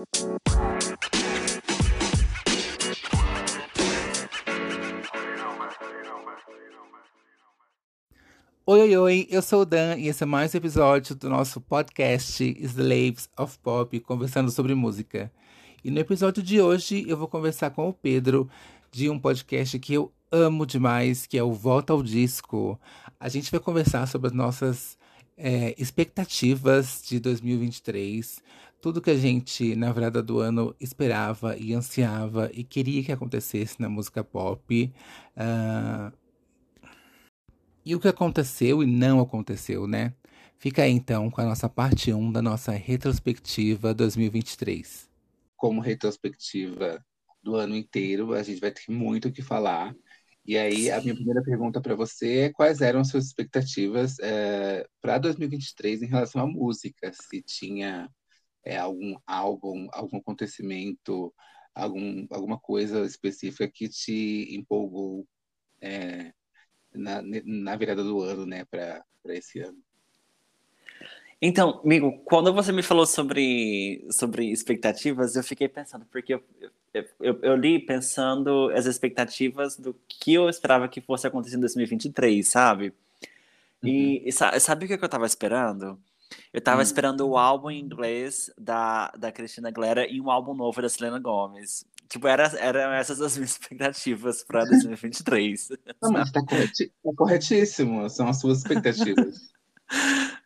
Oi, oi, oi, eu sou o Dan e esse é mais um episódio do nosso podcast Slaves of Pop, conversando sobre música. E no episódio de hoje eu vou conversar com o Pedro de um podcast que eu amo demais, que é o Volta ao Disco. A gente vai conversar sobre as nossas é, expectativas de 2023, tudo que a gente, na virada do ano, esperava e ansiava e queria que acontecesse na música pop. Uh, e o que aconteceu e não aconteceu, né? Fica aí então com a nossa parte 1 da nossa retrospectiva 2023. Como retrospectiva do ano inteiro, a gente vai ter muito o que falar. E aí, Sim. a minha primeira pergunta para você é quais eram as suas expectativas é, para 2023 em relação à música? Se tinha é, algum álbum, algum acontecimento, algum, alguma coisa específica que te empolgou é, na, na virada do ano, né, para esse ano? Então, amigo, quando você me falou sobre, sobre expectativas, eu fiquei pensando, porque eu, eu, eu, li pensando as expectativas do que eu esperava que fosse acontecer em 2023, sabe? E, uhum. e sabe o que eu estava esperando? Eu estava uhum. esperando o álbum em inglês da, da Cristina Aguilera e um álbum novo da Selena Gomez. Tipo, era, eram essas as minhas expectativas para 2023. Não, mas tá, correti tá corretíssimo, são as suas expectativas.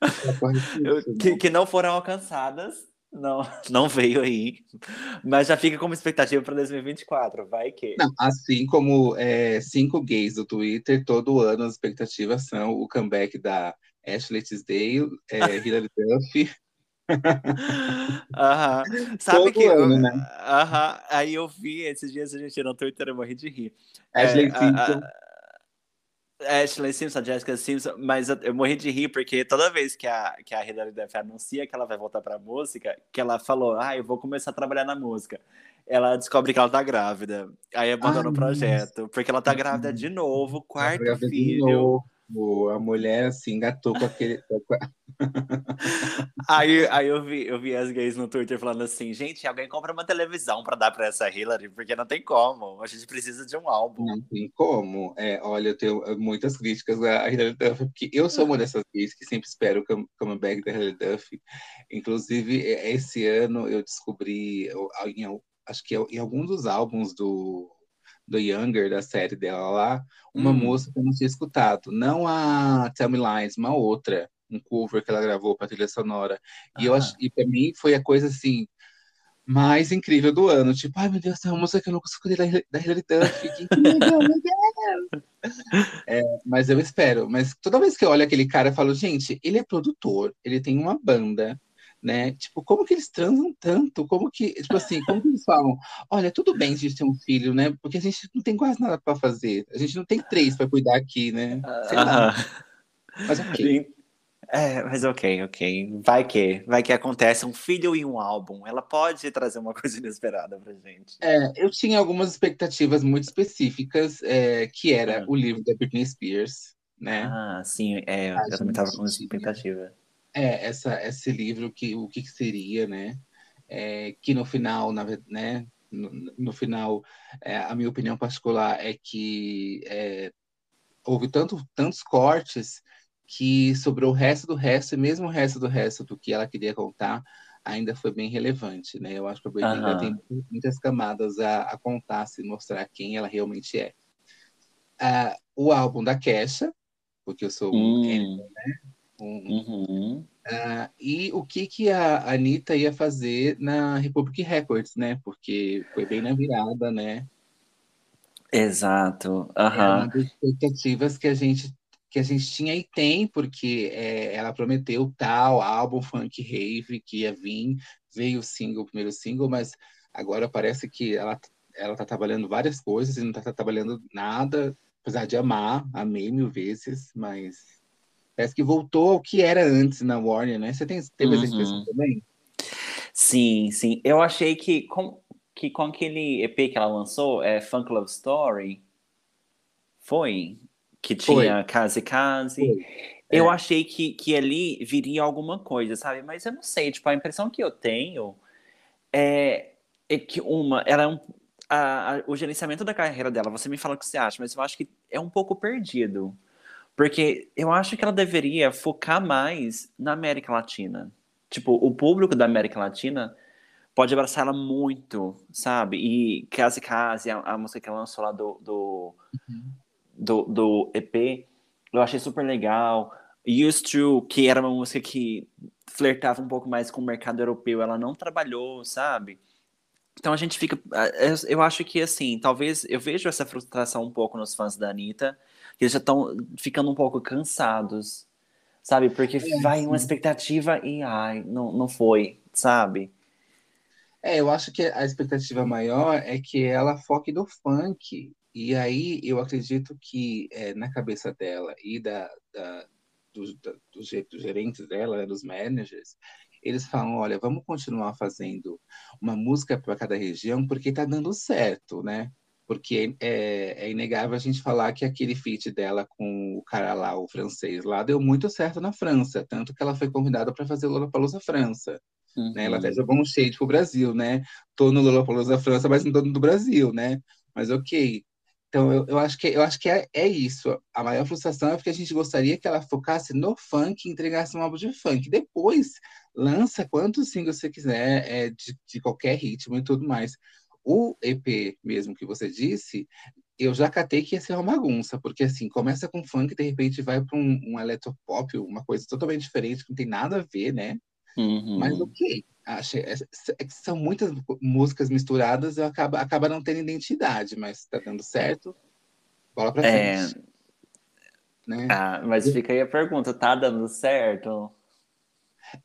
tá que, que não foram alcançadas, não, não veio aí. Mas já fica como expectativa para 2024, vai que. Não, assim como é, cinco gays do Twitter, todo ano as expectativas são o comeback da Ashley Tisdale, é, Hilary Duff Aham. Sabe Todo que. Ano, eu... né? Aham. Aí eu vi esses dias a gente no Twitter, eu morri de rir. Ashley é, Simpson. A, a... Ashley Simpson, Jessica Simpson, mas eu, eu, morri de rir porque toda vez que a, que a Hilary Duff anuncia que ela vai voltar pra música, que ela falou, ah, eu vou começar a trabalhar na música. Ela descobre que ela tá grávida. Aí abandona Ai, o projeto. Porque ela tá grávida de novo, quarto tá filho a mulher assim engatou com aquele. aí, aí eu vi, eu vi as gays no Twitter falando assim, gente, alguém compra uma televisão para dar para essa Hillary, porque não tem como. A gente precisa de um álbum. Não tem como. É, olha, eu tenho muitas críticas à Hillary Duff, porque eu sou uma dessas gays que sempre espero o comeback da Hillary Duff. Inclusive, esse ano eu descobri, acho que em algum dos álbuns do do Younger, da série dela lá, uma hum. moça que eu não tinha escutado. Não a Tell Me Lines, uma outra, um cover que ela gravou para trilha sonora. E, eu ach... e para mim foi a coisa assim mais incrível do ano. Tipo, ai meu Deus, tem uma música que eu não escutei da, da Hilary Duff. Meu Deus! É, mas eu espero. Mas toda vez que eu olho aquele cara, eu falo, gente, ele é produtor, ele tem uma banda, né? Tipo, como que eles transam tanto? Como que, tipo assim, como que eles falam? Olha, tudo bem a gente ter um filho, né? Porque a gente não tem quase nada para fazer. A gente não tem três para cuidar aqui, né? Sei lá. Mas ok. É, mas ok, ok. Vai que, vai que acontece um filho e um álbum. Ela pode trazer uma coisa inesperada pra gente. É, eu tinha algumas expectativas muito específicas, é, que era ah. o livro da Britney Spears, né? Ah, sim, é, eu também tava com expectativa é, essa, esse livro, que, o que, que seria, né? É, que no final, na, né? No, no final, é, a minha opinião particular é que é, houve tanto, tantos cortes que sobrou o resto do resto, e mesmo o resto do resto do que ela queria contar, ainda foi bem relevante, né? Eu acho que a Britney ainda tem muitas camadas a, a contar, se mostrar quem ela realmente é. Uh, o álbum da Kesha, porque eu sou hum. um, né? Uhum. Uh, e o que, que a Anitta ia fazer na Republic Records, né? Porque foi bem na virada, né? Exato. Uhum. É uma das expectativas que a gente que a gente tinha e tem, porque é, ela prometeu tal álbum funk rave que ia vir, veio o single, o primeiro single, mas agora parece que ela ela tá trabalhando várias coisas e não tá, tá trabalhando nada, apesar de amar, amei mil vezes, mas Parece que voltou ao que era antes na Warner, né? Você tem, teve uhum. essa impressão também? Sim, sim. Eu achei que com, que com aquele EP que ela lançou, é Funk Love Story, foi? Que tinha Case Case. Eu é. achei que, que ali viria alguma coisa, sabe? Mas eu não sei, tipo, a impressão que eu tenho é, é que uma, ela é um, a, a, o gerenciamento da carreira dela, você me fala o que você acha, mas eu acho que é um pouco perdido. Porque eu acho que ela deveria focar mais na América Latina. Tipo, o público da América Latina pode abraçar ela muito, sabe? E Case Case, a, a música que ela lançou lá do, do, uhum. do, do, EP, eu achei super legal. Used to, que era uma música que flertava um pouco mais com o mercado europeu, ela não trabalhou, sabe? Então a gente fica. Eu acho que assim, talvez eu vejo essa frustração um pouco nos fãs da Anitta, eles já estão ficando um pouco cansados, sabe? Porque é, vai sim. uma expectativa e ai, não, não foi, sabe? É, eu acho que a expectativa maior é que ela foque no funk. E aí eu acredito que é, na cabeça dela e da, da, do, dos, dos gerentes dela, né, dos managers, eles falam, olha, vamos continuar fazendo uma música para cada região porque está dando certo, né? Porque é, é, inegável a gente falar que aquele feat dela com o cara lá, o francês lá, deu muito certo na França, tanto que ela foi convidada para fazer Lollapalooza França. Uhum. Né? Ela até uhum. jogou um shade pro Brasil, né? Tô no Lollapalooza França, mas não tô no Brasil, né? Mas ok, então, eu, eu acho que, eu acho que é, é isso. A maior frustração é porque a gente gostaria que ela focasse no funk e entregasse um álbum de funk. Depois, lança quantos singles você quiser, é, de, de qualquer ritmo e tudo mais. O EP mesmo que você disse, eu já catei que ia ser uma bagunça, porque assim, começa com funk e de repente vai para um, um eletropop, uma coisa totalmente diferente, que não tem nada a ver, né? Uhum. Mas ok, acho, é, é, são muitas músicas misturadas e acaba, acaba não tendo identidade, mas tá dando certo. Bola pra é. frente. É... Né? Ah, mas fica aí a pergunta, tá dando certo?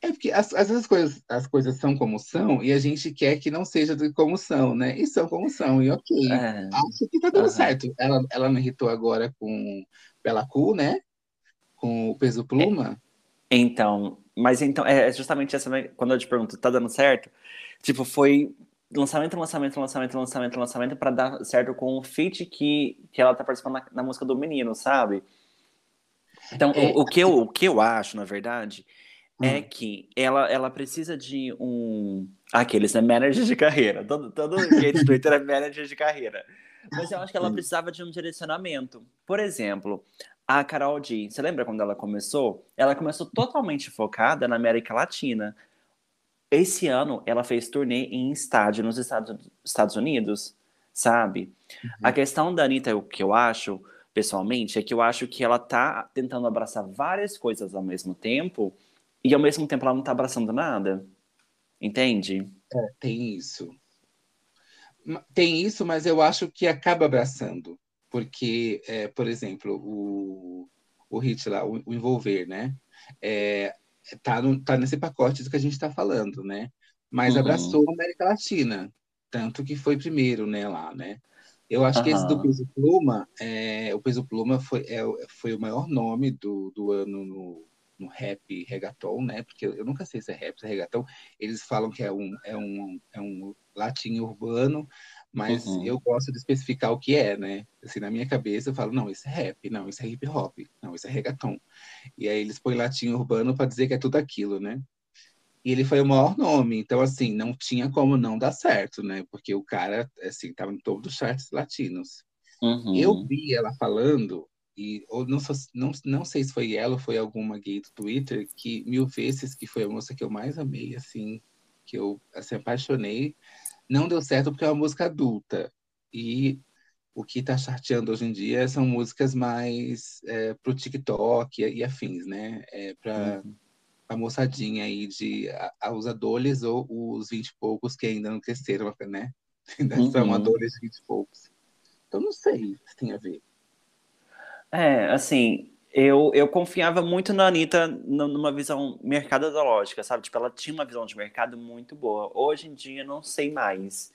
É porque às, vezes as coisas, as coisas são como são e a gente quer que não seja como são, né? E são como são, e ok. É. Acho que tá dando uhum. certo. Ela, ela me irritou agora com Bela Cu, né? Com o Peso Pluma. Então, mas então, é justamente essa, né, quando eu te pergunto, tá dando certo? Tipo, foi lançamento, lançamento, lançamento, lançamento, lançamento para dar certo com o feat que, que ela tá participando na, na música do menino, sabe? Então, é, o, o, que eu, o que eu acho, na verdade, hum. é que ela, ela precisa de um. Aqueles, né? Manager de carreira. Todo, todo gente Twitter é manager de carreira. Mas eu acho que ela precisava de um direcionamento. Por exemplo, a Carol D, você lembra quando ela começou? Ela começou totalmente focada na América Latina. Esse ano, ela fez turnê em estádio nos Estados, Estados Unidos, sabe? Uhum. A questão da Anitta, o que eu acho, pessoalmente, é que eu acho que ela tá tentando abraçar várias coisas ao mesmo tempo e ao mesmo tempo ela não tá abraçando nada. Entende? É, tem isso. Tem isso, mas eu acho que acaba abraçando porque, é, por exemplo, o, o hit lá, o, o envolver, né? É, tá, no, tá nesse pacote do que a gente está falando, né? Mas uhum. abraçou a América Latina, tanto que foi primeiro, né, lá, né? Eu acho uhum. que esse do Peso Pluma, é, o Peso Pluma foi, é, foi o maior nome do, do ano no, no rap reggaeton, né? Porque eu, eu nunca sei se é rap, se é reggaeton. Eles falam que é um, é um, é um latim urbano, mas uhum. eu gosto de especificar o que é, né? Assim, na minha cabeça eu falo, não, isso é rap, não, isso é hip hop, não, isso é reggaeton. E aí eles põem latim urbano para dizer que é tudo aquilo, né? E ele foi o maior nome, então assim, não tinha como não dar certo, né? Porque o cara, assim, tava em todos os charts latinos. Uhum. Eu vi ela falando, e ou não, não, não sei se foi ela ou foi alguma gay do Twitter, que mil vezes que foi a moça que eu mais amei, assim, que eu assim, apaixonei não deu certo porque é uma música adulta. E o que está charteando hoje em dia são músicas mais é, para o TikTok e, e, afins, né? É, para uhum. a moçadinha aí de a, a, os adolescentes ou os vinte e poucos que ainda não cresceram, né? Ainda uhum. são adolescentes de vinte e poucos. Então não sei se tem a ver. É, assim, eu, eu confiava muito na Anitta numa visão mercadológica, sabe? Tipo, ela tinha uma visão de mercado muito boa. Hoje em dia, não sei mais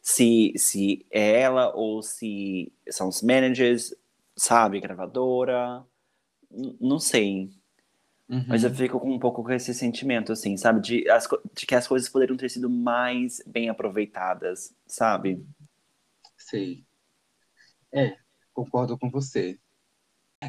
se, se é ela ou se são os managers, sabe? Gravadora. Não sei. Uhum. Mas eu fico com um pouco com esse sentimento, assim, sabe? De, as, de que as coisas poderiam ter sido mais bem aproveitadas, sabe? Sei. É, concordo com você.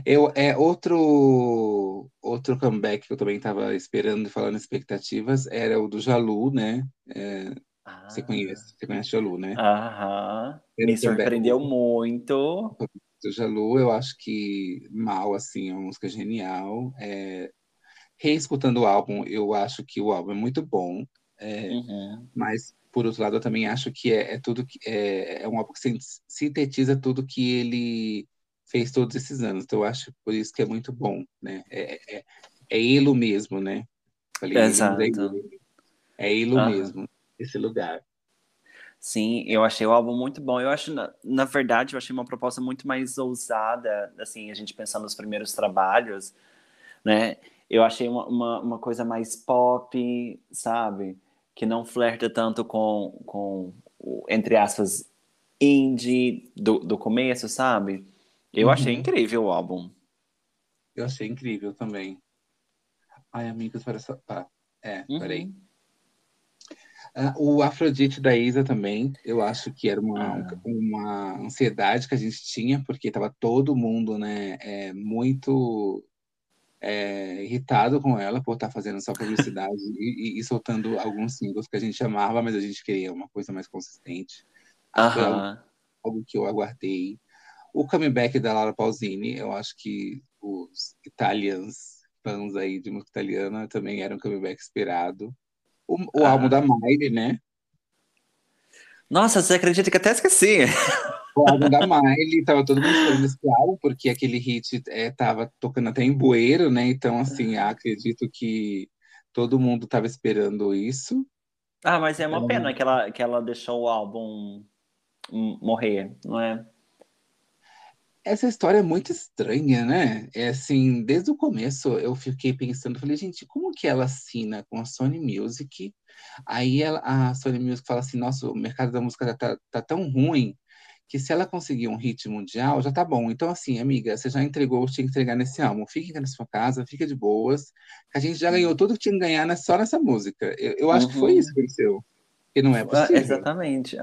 Eu, é outro outro comeback que eu também estava esperando e falando expectativas era o do Jalu, né? É, ah, Você conhece, você conhece Jalu, né? Aham. Eu Me também. surpreendeu muito. Do Jalu, eu acho que mal, assim, é uma música genial. É... Reescutando o álbum, eu acho que o álbum é muito bom. É, Uhum. Mas, por outro lado, eu também acho que é, é tudo que é, é um álbum que sin- sintetiza tudo que ele fez todos esses anos. Então, eu acho por isso que é muito bom, né? É, é, é Elo mesmo, né? Falei, Exato. é Elo. É Aham. mesmo, esse lugar. Sim, eu achei o álbum muito bom. Eu acho, na, na verdade, eu achei uma proposta muito mais ousada, assim, a gente pensando nos primeiros trabalhos, né? Eu achei uma, uma, uma coisa mais pop, sabe? Que não flerta tanto com, com entre aspas, indie do, do começo, sabe? Eu achei Uhum. incrível o álbum. Eu achei incrível também. Ai, amigos, para só. Ah, é, peraí. Uhum. Ah, o Afrodite da Isa também, eu acho que era uma, Ah. uma ansiedade que a gente tinha, porque estava todo mundo, né, é, muito é, irritado com ela por estar fazendo só publicidade e, e- soltando alguns singles que a gente amava, mas a gente queria uma coisa mais consistente. Aham. algo que eu aguardei. O comeback da Laura Pausini, eu acho que os italianos, fãs aí de música italiana, também era um comeback esperado. O, o álbum Ah. da Miley, né? Nossa, você acredita que até esqueci? O álbum da Miley, tava todo mundo esperando esse álbum, porque aquele hit é, tava tocando até em bueiro, né? Então, assim, acredito que todo mundo tava esperando isso. Ah, mas é uma Ela- pena que ela, que ela deixou o álbum hum, morrer, não é? Essa história é muito estranha, né? É assim, desde o começo eu fiquei pensando, falei, gente, como que ela assina com a Sony Music? Aí ela- a Sony Music fala assim, nossa, o mercado da música tá, tá tão ruim que se ela conseguir um hit mundial, já tá bom. Então, assim, amiga, você já entregou o que tinha que entregar nesse álbum. Fique na sua casa, fica de boas, a gente já ganhou tudo que tinha que ganhar né, só nessa música. Eu, eu acho que foi Uhum. isso que aconteceu. Porque não é Ah, possível. exatamente.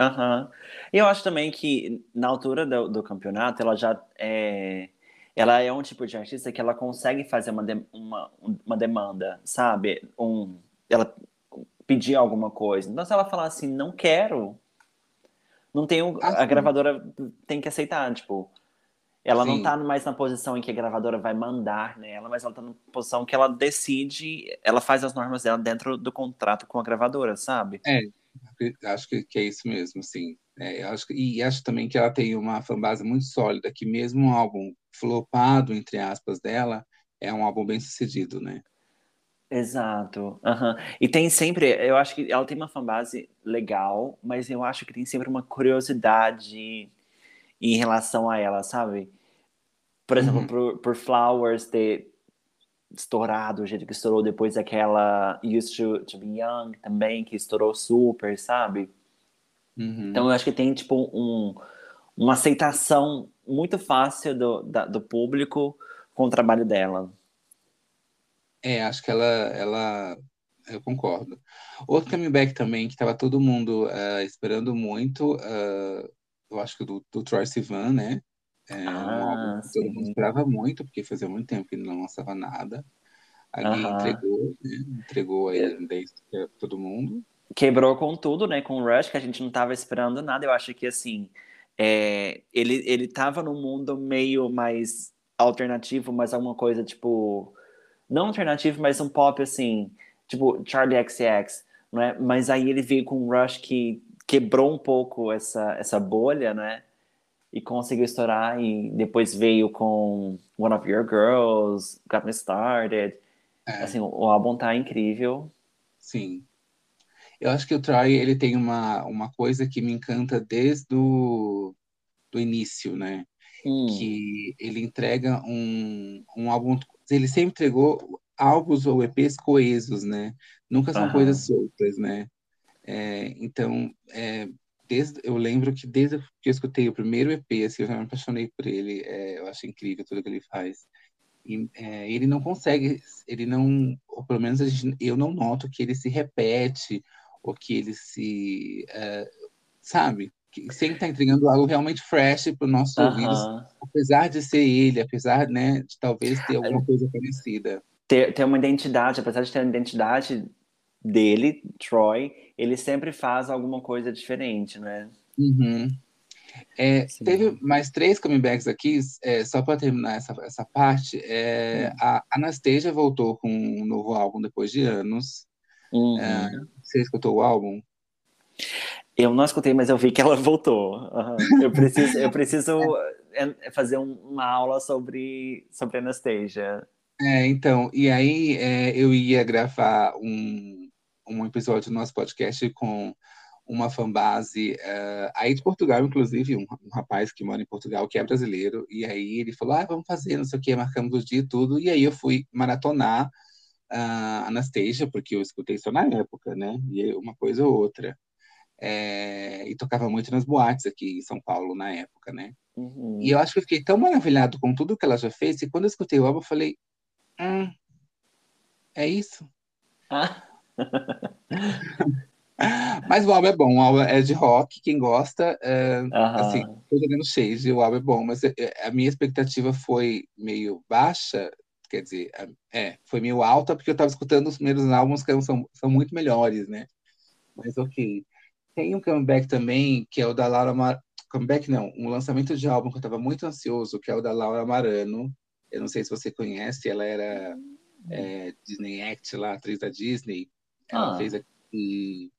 E eu acho também que na altura do, do campeonato ela já é, ela é um tipo de artista que ela consegue fazer uma, de- uma, uma demanda, sabe? Um, ela pedir alguma coisa. Então se ela falar assim, não quero, não tem um, a sim. gravadora tem que aceitar, tipo. Ela não Sim. tá mais na posição em que a gravadora vai mandar nela, mas ela tá na posição que ela decide, ela faz as normas dela dentro do contrato com a gravadora, sabe? Acho que, que é isso mesmo, sim. É, eu acho e acho também que ela tem uma fanbase muito sólida, que mesmo um álbum flopado, entre aspas, dela, é um álbum bem sucedido, né? Exato. aham. E tem sempre, eu acho que ela tem uma fanbase legal, mas eu acho que tem sempre uma curiosidade em relação a ela, sabe? Por exemplo, Uhum. por, por Flowers ter estourado o jeito que estourou depois daquela Used to, to Be Young também, que estourou super, sabe? Uhum. Então eu acho que tem, tipo, um, uma aceitação muito fácil do, da- do público com o trabalho dela. É, acho que ela, ela, eu concordo. Outro comeback também que estava todo mundo ah, esperando muito, ah, eu acho que do, do Troye Sivan, né? É um Ah, álbum que todo mundo esperava muito, porque fazia muito tempo que ele não lançava nada. Ali Aham. entregou, né? Entregou aí desde todo mundo. quebrou com tudo, né? Com o Rush, que a gente não tava esperando nada. Eu acho que, assim, é, ele, ele tava num mundo meio mais alternativo, mas alguma coisa, tipo... Não alternativo, mas um pop, assim, tipo Charlie XCX, não é? Mas aí ele veio com um Rush que quebrou um pouco essa, essa bolha, né? E conseguiu estourar, e depois veio com One of Your Girls, Got Me Started. É. Assim, o, álbum tá incrível. Sim. Eu acho que o Troy, ele tem uma, uma coisa que me encanta desde o do início, né? Hum, Que ele entrega um, um álbum... Ele sempre entregou álbuns ou EPs coesos, né? Nunca são coisas soltas, né? É, então, é, desde, eu lembro que desde que eu escutei o primeiro EP, assim, eu já me apaixonei por ele. É, eu acho incrível tudo que ele faz. E, é, ele não consegue, ele não, ou pelo menos gente- eu não noto que ele se repete ou que ele se, é, sabe, que sempre está entregando algo realmente fresh para os nossos ouvidos, aham. apesar de ser ele, apesar, né, de talvez ter alguma coisa parecida. ter, ter uma identidade, apesar de ter uma identidade dele, Troy, ele sempre faz alguma coisa diferente, né? Uhum. É, teve mais três comebacks aqui, é, só para terminar essa, essa parte. É, hum. A Anastasia voltou com um novo álbum depois de anos. Uhum. É, você escutou o álbum? Eu não escutei, mas eu vi que ela voltou. Uhum. Eu preciso, eu preciso é, fazer um, uma aula sobre, sobre Anastasia. É, então, e aí é, eu ia gravar um, um episódio do nosso podcast com uma fanbase uh, aí de Portugal, inclusive, um, um, rapaz que mora em Portugal, que é brasileiro, e aí ele falou, ah, vamos fazer, não sei o que, marcamos o dia e tudo, e aí eu fui maratonar uh, Anastasia, porque eu escutei isso na época, né, e uma coisa ou outra. É, e tocava muito nas boates aqui em São Paulo na época, né? Uhum. E eu acho que eu fiquei tão maravilhado com tudo que ela já fez, que quando eu escutei o álbum, eu falei, hum, é isso? Ah. Mas o álbum é bom, o álbum é de rock, quem gosta, é, uhum. assim, tô jogando shade, o álbum é bom, mas é, a minha expectativa foi meio baixa, quer dizer, é, foi meio alta, porque eu tava escutando os primeiros álbuns que são, são muito melhores, né? Mas ok. Tem um comeback também, que é o da Laura Mar... Comeback não, um lançamento de álbum que eu tava muito ansioso, que é o da Laura Marano. Eu não sei se você conhece, ela era é, Disney Act lá, atriz da Disney. Ela ah. fez aqui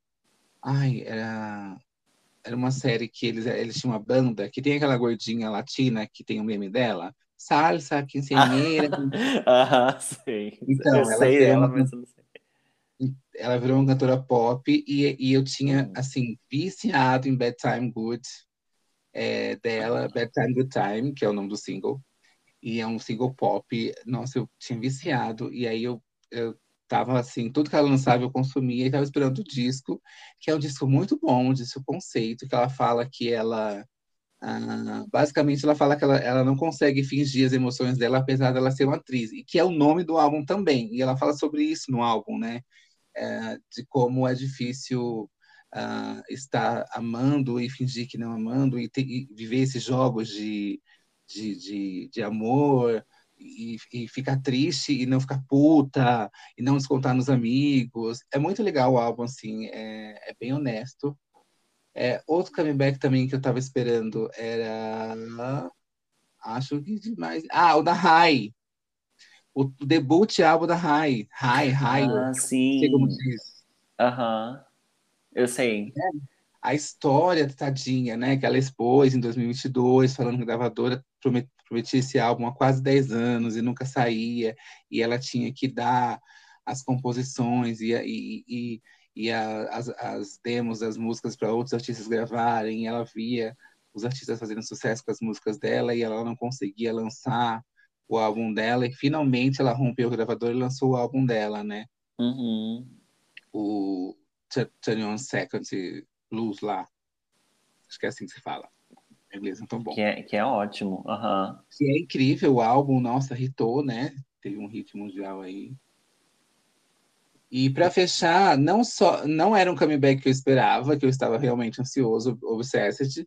Ai, era, era uma série que eles, eles tinham uma banda que tem aquela gordinha latina que tem o um meme dela. Salsa, quinceañera. Aham, sei. Então, eu ela sei dela, mas eu não sei. Ela virou uma cantora pop e, e eu tinha, hum. assim, viciado em Bad Time Good é, dela, Bad Time Good Time, que é o nome do single. E é um single pop. Nossa, eu tinha viciado. E aí eu, eu tava assim, tudo que ela lançava eu consumia e tava esperando o disco, que é um disco muito bom, um disco conceito, que ela fala que ela ah, basicamente ela fala que ela, ela não consegue fingir as emoções dela apesar dela ser uma atriz, e que é o nome do álbum também, e ela fala sobre isso no álbum, né? É, de como é difícil uh, estar amando e fingir que não amando e, ter, e viver esses jogos de, de, de, de amor, e, e, ficar triste e não ficar puta e não descontar nos amigos. É muito legal o álbum, assim, é, é bem honesto. É, outro comeback também que eu tava esperando era. Acho que demais. Ah, o da Rai. O, o debut álbum da Rai. Rai, Rai. Ah, sim. Aham. Uhum. Eu sei. É, a história tadinha, né, que ela expôs em 2022, falando que a gravadora promet, prometia esse álbum há quase 10 anos e nunca saía, e ela tinha que dar as composições e, e, e, e a, as, as demos das músicas para outros artistas gravarem, e ela via os artistas fazendo sucesso com as músicas dela e ela não conseguia lançar o álbum dela, e finalmente ela rompeu o gravador e lançou o álbum dela, né? Uhum. O 21 Second Blues lá. Acho que é assim que se fala inglês não tão bom. Que é, que é ótimo. Uhum. Que é incrível o álbum, nossa, hitou, né? Teve um hit mundial aí. E para fechar, não só não era um comeback que eu esperava, que eu estava realmente ansioso, obsessed,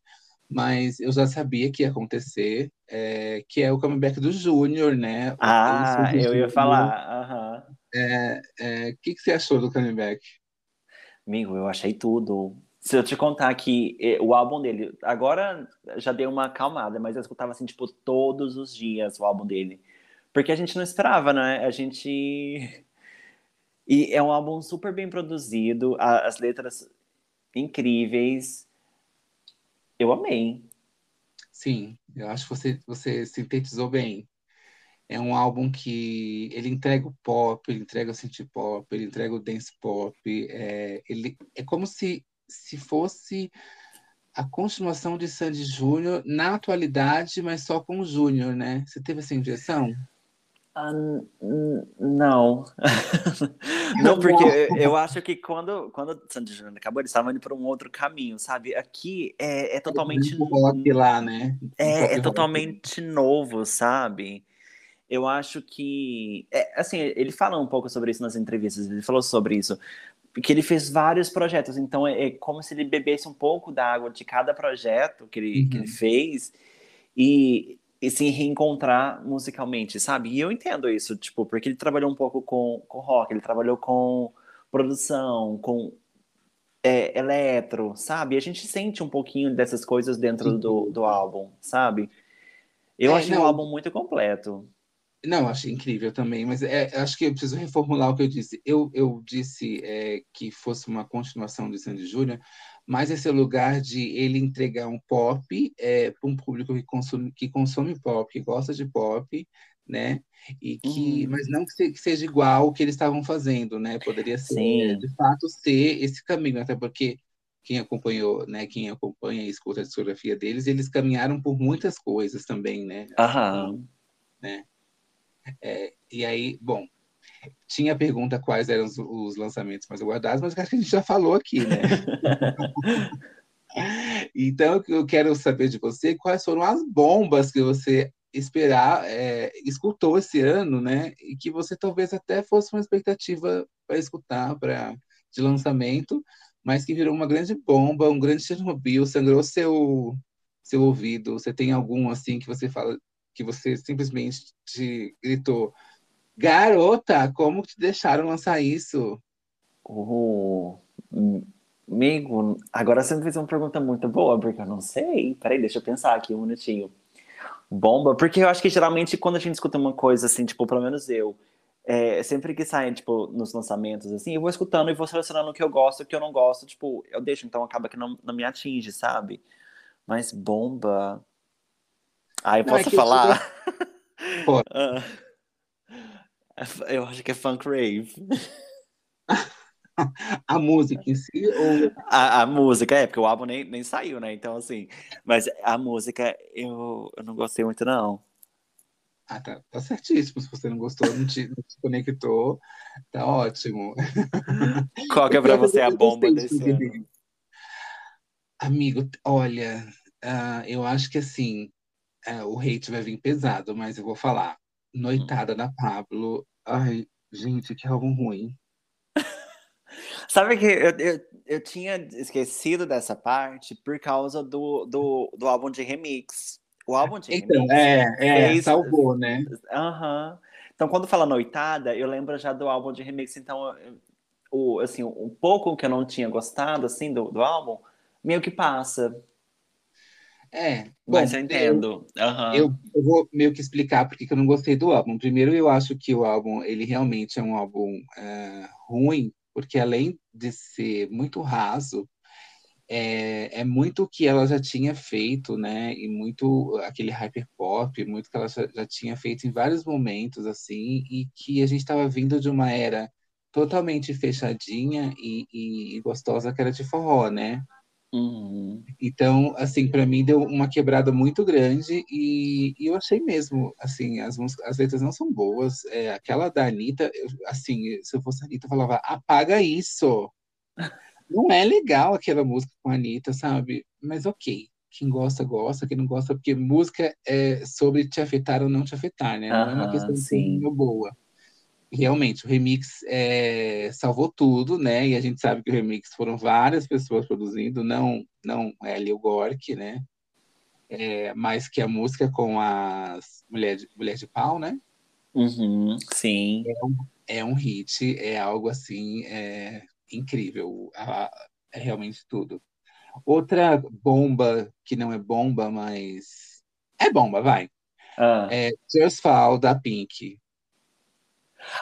mas eu já sabia que ia acontecer, é, que é o comeback do Júnior, né? Ah, eu ia falar. Uhum. É, é, o que, que você achou do comeback? Amigo, eu achei tudo. Se eu te contar que eh, o álbum dele, agora já deu uma acalmada, mas eu escutava assim, tipo, todos os dias o álbum dele. Porque a gente não esperava, né? A gente. E é um álbum super bem produzido, as letras incríveis. Eu amei. Sim, eu acho que você, você sintetizou bem. É um álbum que ele entrega o pop, ele entrega o synth pop, ele entrega o dance pop. É, ele, é como se se fosse a continuação de Sandy Júnior na atualidade, mas só com o Júnior, né? Você teve essa impressão? Uh, não. não, porque eu, eu, acho que quando, quando Sandy Júnior acabou, eles estavam indo para um outro caminho, sabe? Aqui é, é totalmente. Rock lá, né? É, é totalmente novo, sabe? Eu acho que. É, assim, ele fala um pouco sobre isso nas entrevistas, ele falou sobre isso que ele fez vários projetos, então é, é, como se ele bebesse um pouco da água de cada projeto que ele, uhum. que ele uhum. fez e, e se reencontrar musicalmente, sabe? E eu entendo isso, tipo, porque ele trabalhou um pouco com, com rock, ele trabalhou com produção, com é, eletro, sabe? A gente sente um pouquinho dessas coisas dentro do, do álbum, sabe? Eu é, achei não, o álbum muito completo. Não, achei incrível também, mas é, acho que eu preciso reformular o que eu disse. Eu, eu disse é, que fosse uma continuação de Sandy Júnior, mas esse lugar de ele entregar um pop é, para um público que consome, que consome pop, que gosta de pop, né? E que, uhum. mas não que, seja igual o que eles estavam fazendo, né? Poderia ser, Sim. de fato, ser esse caminho, até porque quem acompanhou, né? Quem acompanha e escuta a discografia deles, eles caminharam por muitas coisas também, né? Aham. Né? É, e aí, bom, tinha pergunta quais eram os, os lançamentos mais aguardados, mas acho que a gente já falou aqui, né? então, eu quero saber de você quais foram as bombas que você esperar, é, escutou esse ano, né? E que você talvez até fosse uma expectativa para escutar para de lançamento, mas que virou uma grande bomba, um grande Chernobyl, sangrou seu seu ouvido. Você tem algum assim que você fala que você simplesmente te gritou, garota, como te deixaram lançar isso? Oh, amigo, agora você me fez uma pergunta muito boa, porque eu não sei. Peraí, deixa eu pensar aqui um minutinho bomba, porque eu acho que geralmente quando a gente escuta uma coisa assim, tipo, pelo menos eu, é, sempre que sai, tipo, nos lançamentos, assim, eu vou escutando e vou selecionando o que eu gosto e o que eu não gosto, tipo, eu deixo, então acaba que não, não me atinge, sabe? Mas bomba. Ah, eu não, posso é falar? Pode. eu acho que é funk rave. a música em si? Ou... A, a, música, é, porque o álbum nem, nem saiu, né? Então, assim, mas a música eu, eu não gostei muito, não. Ah, tá, tá certíssimo. Se você não gostou, não te, não te conectou, tá ótimo. Qual que é pra você a bomba desse ano? Amigo, olha, uh, eu acho que assim, uh, o hate vai vir pesado, mas eu vou falar. Noitada da Pablo. Ai, gente, que álbum ruim. Sabe que eu, eu, eu, tinha esquecido dessa parte por causa do, do, do álbum de remix. O álbum de então, remix. É, é, fez... salvou, né? Aham. Uhum. Então, quando fala noitada, eu lembro já do álbum de remix. Então, o, assim, um pouco que eu não tinha gostado, assim, do, do álbum, meio que passa. É, bom, mas eu entendo. Eu, uhum. eu, eu, vou meio que explicar porque eu não gostei do álbum. Primeiro, eu acho que o álbum, ele realmente é um álbum é, ruim, porque além de ser muito raso, é, é muito o que ela já tinha feito, né? E muito aquele hyperpop, muito que ela já, já tinha feito em vários momentos, assim, e que a gente estava vindo de uma era totalmente fechadinha e, e, e gostosa que era de forró, né? Uhum. Então, assim, para mim deu uma quebrada muito grande e, e, eu achei mesmo, assim, as, as letras não são boas. É, aquela da Anitta, eu, assim, se eu fosse a Anitta, eu falava, apaga isso! Não é legal aquela música com a Anitta, sabe? Mas ok, quem gosta, gosta, quem não gosta, porque música é sobre te afetar ou não te afetar, né? Não é uma questão sim. boa realmente o remix é, salvou tudo, né? E a gente sabe que o remix foram várias pessoas produzindo, não não é ali o Gork, né? É, mas que a música com as mulher de, mulher de pau, né? Uhum, sim. É um, é um hit, é algo assim é, incrível, é realmente tudo. Outra bomba que não é bomba, mas é bomba, vai. Ah. É Just Fall da Pink.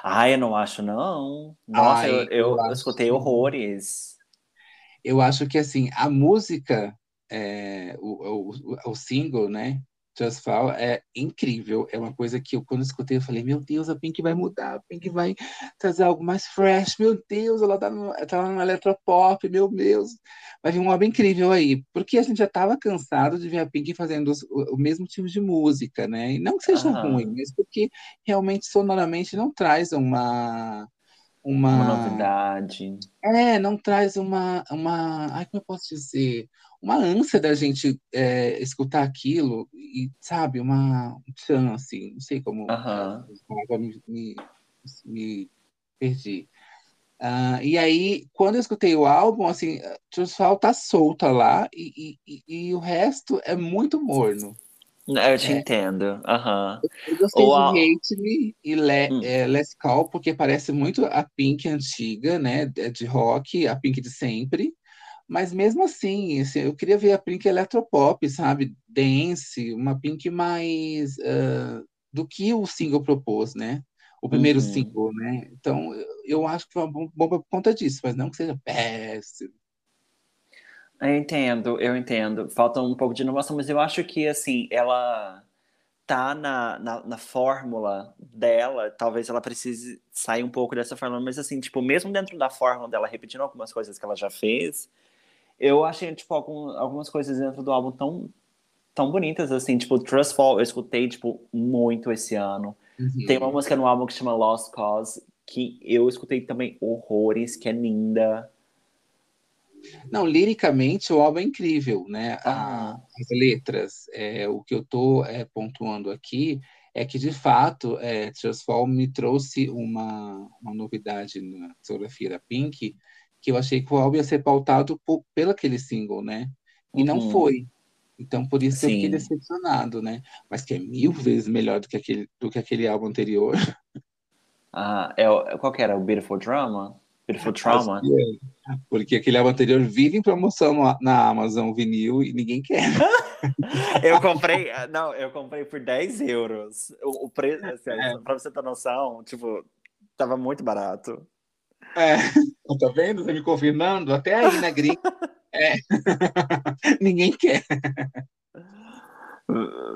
Ah, eu não acho, não. Nossa, Ai, eu, eu, eu escutei horrores. Eu acho que, assim, a música, é, o, o, o single, né? Just Fall é incrível. É uma coisa que eu, quando escutei, eu falei: Meu Deus, a Pink vai mudar, a Pink vai trazer algo mais fresh. Meu Deus, ela tá no, tá no eletropop, meu Deus. Vai vir um álbum incrível aí. Porque a gente já estava cansado de ver a Pink fazendo os, o, o, mesmo tipo de música, né? E não que seja uhum. ruim, mas porque realmente sonoramente não traz uma. Uma, uma novidade. É, não traz uma, uma. Ai, como eu posso dizer? Uma ânsia da gente é, escutar aquilo e, sabe, uma um assim, não sei como uhum. me, me, me perdi. Uh, e aí, quando eu escutei o álbum, assim, Trusfal tá solta lá e, e, e, o resto é muito morno. Eu te é. entendo. Uhum. Eu gostei Ou de. Hate Me e Le, hum. é, Let's Call, porque parece muito a Pink antiga, né? De rock, a Pink de sempre. Mas mesmo assim, assim eu queria ver a Pink eletropop, sabe? Dance, uma Pink mais uh, do que o single propôs, né? O primeiro uhum. single, né? Então, eu acho que foi uma bomba por conta disso, mas não que seja péssimo. Eu entendo, eu entendo. Falta um pouco de inovação, mas eu acho que, assim, ela tá na, na, na, fórmula dela, talvez ela precise sair um pouco dessa fórmula, mas assim, tipo, mesmo dentro da fórmula dela, repetindo algumas coisas que ela já fez, eu achei, tipo, algum, algumas coisas dentro do álbum tão, tão bonitas, assim, tipo, Trust Fall, eu escutei, tipo, muito esse ano. Uhum. Tem uma música no álbum que chama Lost Cause, que eu escutei também horrores, que é linda. Não, liricamente o álbum é incrível, né? Ah. as letras. É, o que eu estou é, pontuando aqui é que, de fato, é, Fall me trouxe uma, uma novidade na discografia da Pink, que eu achei que o álbum ia ser pautado por, pelo aquele single, né? E uhum. não foi. Então, por isso Sim. eu fiquei decepcionado, né? Mas que é mil vezes melhor do que aquele, do que aquele álbum anterior. Ah, é, qual que era? O Beautiful Drama? Beautiful Trauma? É, porque aquele álbum anterior vive em promoção na Amazon vinil e ninguém quer. eu comprei, não, eu comprei por 10 euros. O, o preço, assim, é. pra você ter noção, tipo, tava muito barato. É, tá vendo? Você me confirmando? Até aí na gringa. é. Ninguém quer.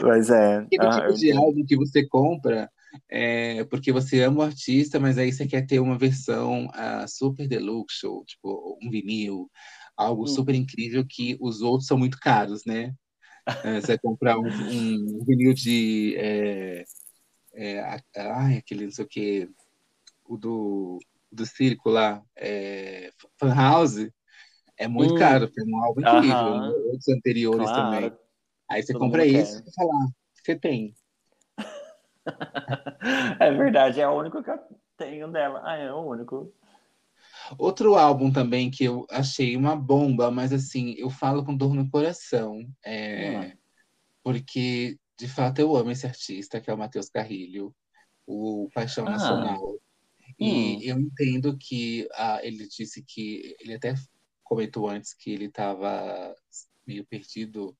Mas é. Aquele ah, tipo de álbum que você compra é, porque você ama o artista, mas aí você quer ter uma versão uh, super deluxe, ou, tipo, um vinil, algo hum. super incrível que os outros são muito caros, né? É, você vai comprar um, um vinil de. É, é, ai, aquele não sei o que, o do, do circo lá, é, Fan House, é muito hum. caro, tem um álbum incrível, -huh. né? outros anteriores claro. também. Aí você Todo compra isso e fala, ah, você tem. é verdade, é o único que eu tenho dela. Ah, é o único. Outro álbum também que eu achei uma bomba, mas assim, eu falo com dor no coração. É, hum. Porque, de fato, eu amo esse artista, que é o Matheus Carrilho, o Paixão ah. Nacional. E hum. eu entendo que ah, ele disse que. Ele até comentou antes que ele estava meio perdido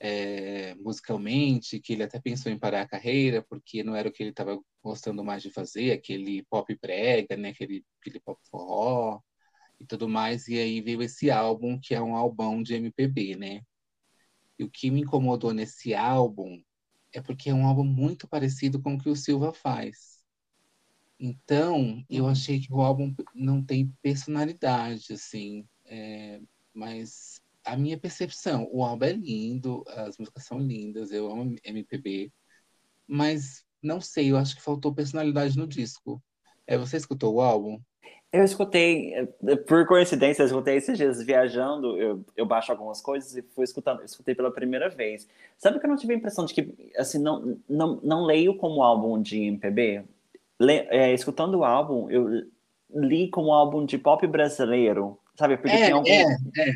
é, musicalmente, que ele até pensou em parar a carreira, porque não era o que ele estava gostando mais de fazer, aquele pop brega, né, aquele, aquele pop forró e tudo mais. E aí veio esse álbum, que é um álbum de MPB, né? E o que me incomodou nesse álbum é porque é um álbum muito parecido com o que o Silva faz. Então, eu uhum. achei que o álbum não tem personalidade, assim, é, mas a minha percepção, o álbum é lindo, as músicas são lindas, eu amo MPB, mas não sei, eu acho que faltou personalidade no disco. É, você escutou o álbum? Eu escutei, eh, por coincidência, eu escutei esses dias viajando, eu, eu baixo algumas coisas e fui escutando, escutei pela primeira vez. Sabe que eu não tive a impressão de que, assim, não, não, não leio como álbum de MPB? É, escutando o álbum, eu li como álbum de pop brasileiro, sabe? Porque é, tinha algum... É, é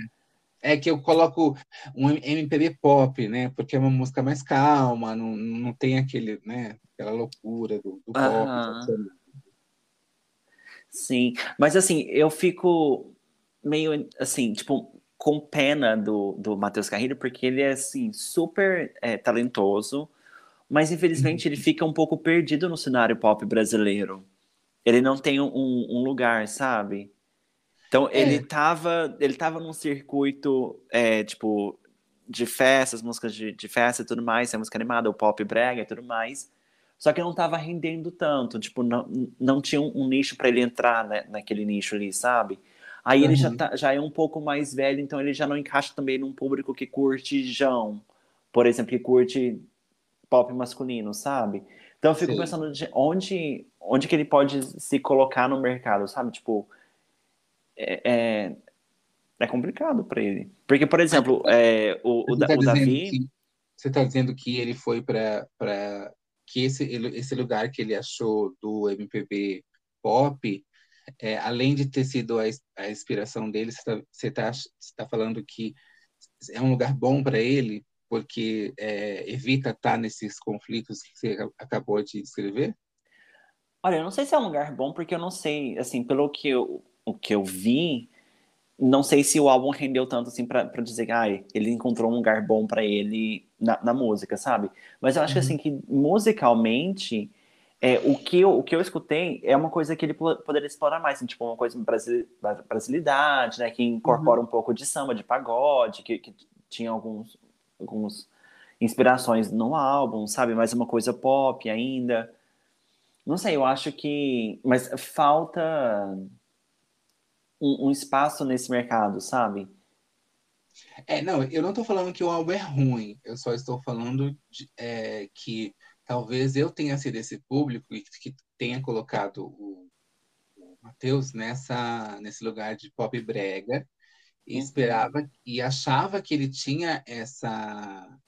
é que eu coloco um MPB pop, né? Porque é uma música mais calma, não, não tem aquele, né? Aquela loucura do, do pop. Sim, mas assim, eu fico meio assim, tipo, com pena do, do Matheus Carrilho, porque ele é assim, super é, talentoso, mas infelizmente ele fica um pouco perdido no cenário pop brasileiro. Ele não tem um, um lugar, sabe? Então, é. ele tava, ele tava num circuito, é, tipo, de festas, músicas de, de festa e tudo mais, é música animada, o pop brega e tudo mais. Só que não tava rendendo tanto, tipo, não, não tinha um, um nicho para ele entrar né, naquele nicho ali, sabe? Aí uhum. ele já, uhum. tá, já é um pouco mais velho, então ele já não encaixa também num público que curte João, por exemplo, que curte pop masculino, sabe? Então eu fico Sim. pensando de onde, onde que ele pode se colocar no mercado, sabe? Tipo, é, é, é complicado para ele. Porque, por exemplo, é, o, o, tá o Davi. Que, você está dizendo que ele foi para. que esse, esse lugar que ele achou do MPB pop, é, além de ter sido a, a inspiração dele, você está tá, tá falando que é um lugar bom para ele porque é, evita estar nesses conflitos que você acabou de descrever? Olha, eu não sei se é um lugar bom, porque eu não sei, assim, pelo que eu, o que eu vi, não sei se o álbum rendeu tanto assim para dizer que ah, ele encontrou um lugar bom para ele na, na, música, sabe? Mas eu acho uhum. que assim que musicalmente é, o, que eu, o que eu escutei é uma coisa que ele poderia explorar mais, assim, tipo uma coisa brasil, brasilidade, né? Que incorpora uhum. um pouco de samba, de pagode, que, que tinha alguns, alguns inspirações no álbum, sabe? Mas uma coisa pop ainda. Não sei, eu acho que. Mas falta um, um espaço nesse mercado, sabe? É, não, eu não estou falando que o álbum é ruim, eu só estou falando de, é, que talvez eu tenha sido esse público e que tenha colocado o, o Matheus nessa, nesse lugar de pop brega e uhum. esperava e achava que ele tinha essa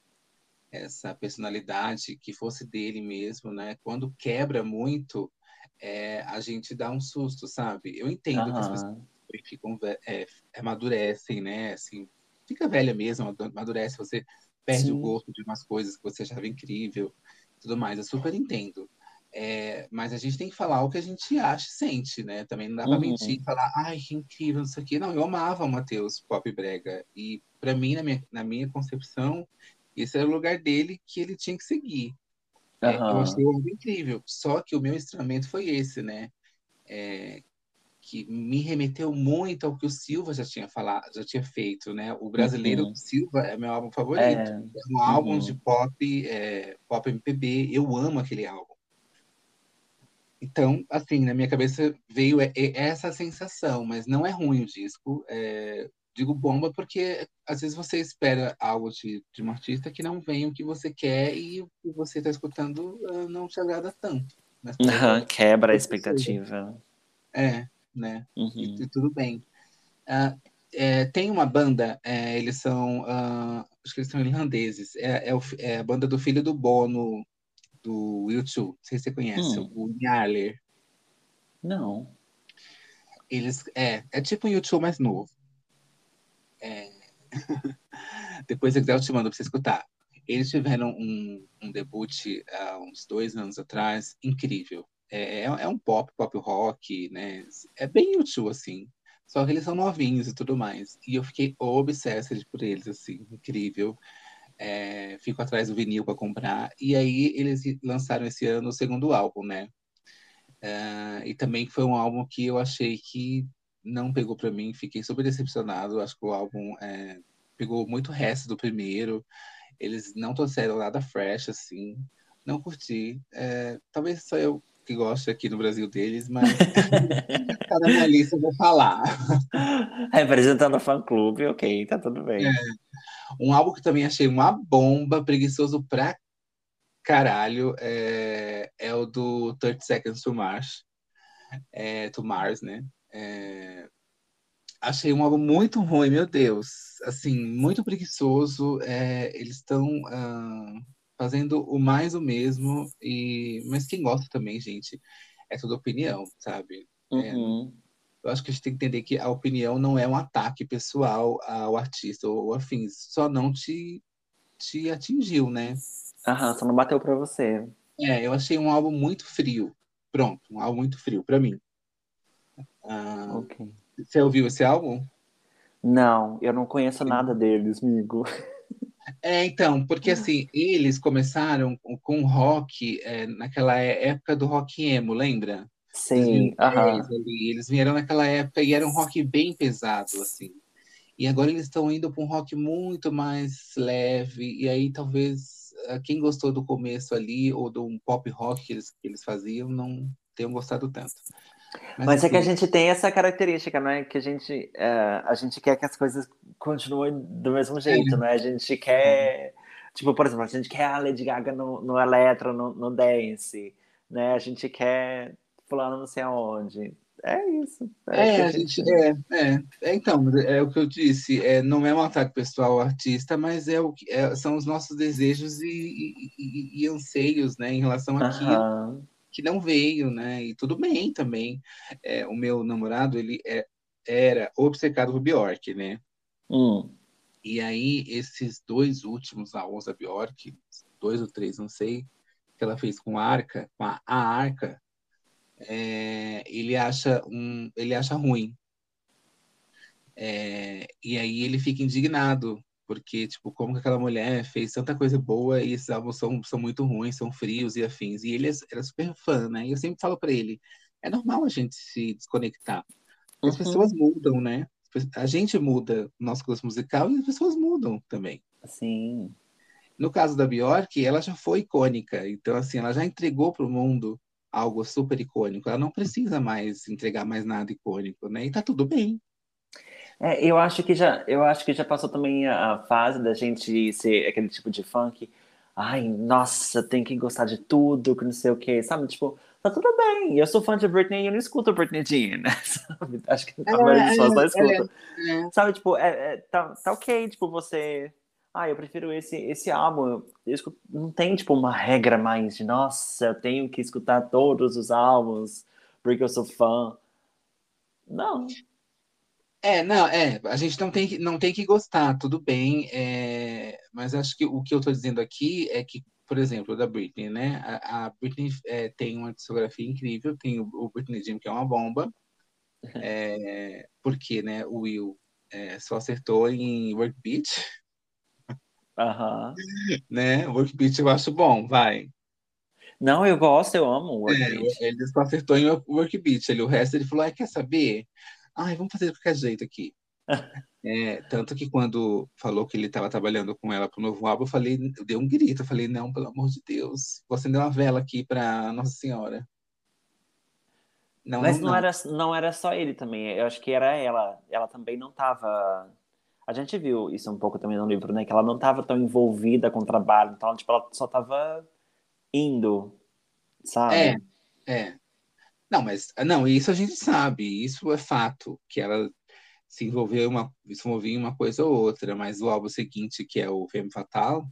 essa personalidade que fosse dele mesmo, né? Quando quebra muito, é, a gente dá um susto, sabe? Eu entendo uhum. que as pessoas ficam é, amadurecem, né? Assim, fica velha mesmo, amadurece, você perde Sim. o gosto de umas coisas que você achava incrível, tudo mais. Eu super entendo. É, mas a gente tem que falar o que a gente acha e sente, né? Também não dá pra uhum. mentir e falar, ai, que incrível, isso aqui. Não, eu amava o Matheus Pop Brega. E para mim, na minha, na minha concepção, esse era o lugar dele que ele tinha que seguir. Uhum. É, eu achei algo incrível. Só que o meu instrumento foi esse, né? É, que me remeteu muito ao que o Silva já tinha falado, já tinha feito, né? O Brasileiro uhum. do Silva é meu álbum favorito. É, é um álbum uhum. de pop, é, pop MPB. Eu amo aquele álbum. Então, assim, na minha cabeça veio essa sensação, mas não é ruim o disco. É, digo bomba porque às vezes você espera algo de, de um artista que não vem o que você quer e o que você está escutando uh, não te agrada tanto. Uhum, quebra a expectativa. É né? Uhum. E, e, tudo bem. Uh, é, tem uma banda, é, eles são, uh, acho que eles são irlandeses, é, é, o, é, a banda do filho do Bono, do YouTube, não sei se você conhece, hum. o Nhaler. Não. Eles, é, é tipo um YouTube mais novo. É... Depois, se quiser, eu te mando pra você escutar. Eles tiveram um, um debut há uns dois anos atrás, incrível. É, é, é um pop, pop rock, né? É bem útil, assim. Só que eles são novinhos e tudo mais. E eu fiquei obsessa por eles, assim, incrível. É, fico atrás do vinil para comprar. E aí eles lançaram esse ano o segundo álbum, né? É, e também foi um álbum que eu achei que não pegou para mim, fiquei super decepcionado. Acho que o álbum é, pegou muito resto do primeiro. Eles não trouxeram nada fresh, assim. Não curti. É, talvez só eu que gosta aqui no Brasil deles, mas tá na minha lista, eu vou falar. Representando o fã-clube, ok, tá tudo bem. É. Um álbum que também achei uma bomba, preguiçoso pra caralho, é, é o do 30 Seconds to Mars, é, to Mars, né? É, achei um álbum muito ruim, meu Deus. Assim, muito preguiçoso. É, eles estão... Uh, fazendo o mais o mesmo, e mas quem gosta também, gente, é toda opinião, sabe? É, uhum. É, eu acho que a gente tem que entender que a opinião não é um ataque pessoal ao artista ou afins, só não te, te atingiu, né? Aham, só não bateu pra você. É, eu achei um álbum muito frio. Pronto, um álbum muito frio para mim. Ah, okay. Você ouviu esse álbum? Não, eu não conheço nada deles, amigo. É, então, porque assim, eles começaram com rock é, naquela é, época do rock emo, lembra? Sim, aham. Eles vieram naquela época e era um rock bem pesado, assim. E agora eles estão indo para um rock muito mais leve, e aí talvez ah, quem gostou do começo ali, ou do um pop rock que eles, que eles faziam, não tenham gostado tanto. Mas, Mas é que a gente tem essa característica, não é? Que a gente, é, a gente quer que as coisas continuem do mesmo jeito, é. né? A gente quer, tipo, por exemplo, a gente quer a Lady Gaga no, no Electro, no, no Dance, né? A gente quer fulano não sei aonde. É isso. É, é a gente, é, é, é, então, é o que eu disse, é, não é um ataque pessoal ao artista, mas é o que é, são os nossos desejos e, e, e, e anseios, né, em relação àquilo que não veio, né? E tudo bem também. É, o meu namorado, ele é, era obcecado por Bjork, né? Hum. E aí, esses dois últimos álbuns da Bjork, dois ou três, não sei, que ela fez com a Arca, com a, a Arca, é, ele acha um, ele acha ruim. É, e aí ele fica indignado, porque, tipo, como que aquela mulher fez tanta coisa boa e esses álbuns são, são muito ruins, são frios e afins. E ele era super fã, né? E eu sempre falo para ele, é normal a gente se desconectar. As uhum. pessoas mudam, né? A gente muda o nosso gosto musical e as pessoas mudam também. Sim. No caso da Bjork, ela já foi icônica. Então, assim, ela já entregou para o mundo algo super icônico. Ela não precisa mais entregar mais nada icônico, né? E tá tudo bem. É, eu acho que já, eu acho que já passou também a, fase da gente ser aquele tipo de funk. Ai, nossa, tem que gostar de tudo, que não sei o que, sabe? Tipo, tá tudo bem. Eu sou fã de Britney e eu não escuto Britney Jean, né? Sabe? Acho que a maioria das pessoas não é, escuta. É, é. Sabe, tipo, é, é, tá, tá ok, tipo, você. Ah, eu prefiro esse, esse álbum. Eu escuto, não tem, tipo, uma regra mais de, nossa, eu tenho que escutar todos os álbuns porque eu sou fã. Não. É, não, é, a gente não tem que, não tem que gostar, tudo bem, é, mas acho que o que eu estou dizendo aqui é que, por exemplo, da Britney, né? A, a Britney é, tem uma discografia incrível, tem o, o Britney Jim, que é uma bomba, é, porque, né, o Will é, só acertou em Work Beat. Aham. Né? Work Beat eu acho bom, vai. Não, eu gosto, eu amo o Work é, Beat. Ele só acertou em Work Beat, ele, o resto ele falou, ah, quer saber? Ai, vamos fazer de qualquer jeito aqui. É, tanto que quando falou que ele estava trabalhando com ela para o novo álbum, eu falei, eu dei um grito, eu falei, não, pelo amor de Deus, vou acender uma vela aqui para Nossa Senhora. Não, Mas não, não, Era, não era só ele também, eu acho que era ela. Ela também não estava. A gente viu isso um pouco também no livro, né? Que ela não estava tão envolvida com o trabalho, então, tipo, ela só estava indo, sabe? É, é. Não, mas não, isso a gente sabe, isso é fato, que ela se envolveu uma, se envolveu em uma coisa ou outra, mas o álbum seguinte, que é o Femme Fatal,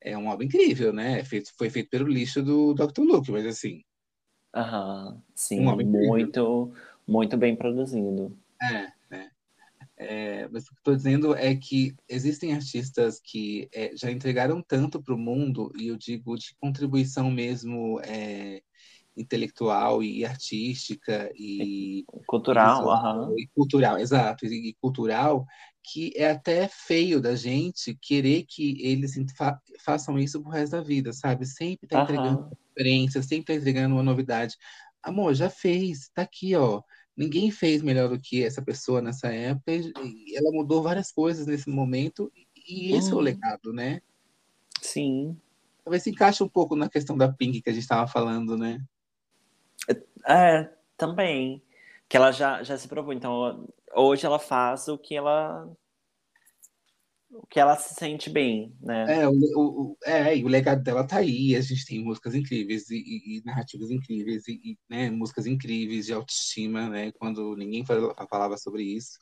é um álbum incrível, né? É feito, foi feito pelo lixo do Dr. Luke, mas assim. Aham, sim, um muito, muito bem produzido. É, né? É, mas o que estou dizendo é que existem artistas que é, já entregaram tanto para o mundo, e eu digo de contribuição mesmo é, intelectual e artística e cultural, visual, e cultural, exato, e, cultural, que é até feio da gente querer que eles fa façam isso pro resto da vida, sabe? Sempre tá entregando experiência, sempre tá entregando uma novidade. Amor, já fez, tá aqui, ó. Ninguém fez melhor do que essa pessoa nessa época, e ela mudou várias coisas nesse momento, e esse hum. é o uhum. legado, né? Sim. Talvez se encaixe um pouco na questão da Pink que a gente estava falando, né? É, também. Que ela já, já se provou. Então, hoje ela faz o que ela. O que ela se sente bem, né? É, o, o, é, e o legado dela tá aí. A gente tem músicas incríveis e, e, e narrativas incríveis e, e né, músicas incríveis de autoestima, né? Quando ninguém falava sobre isso.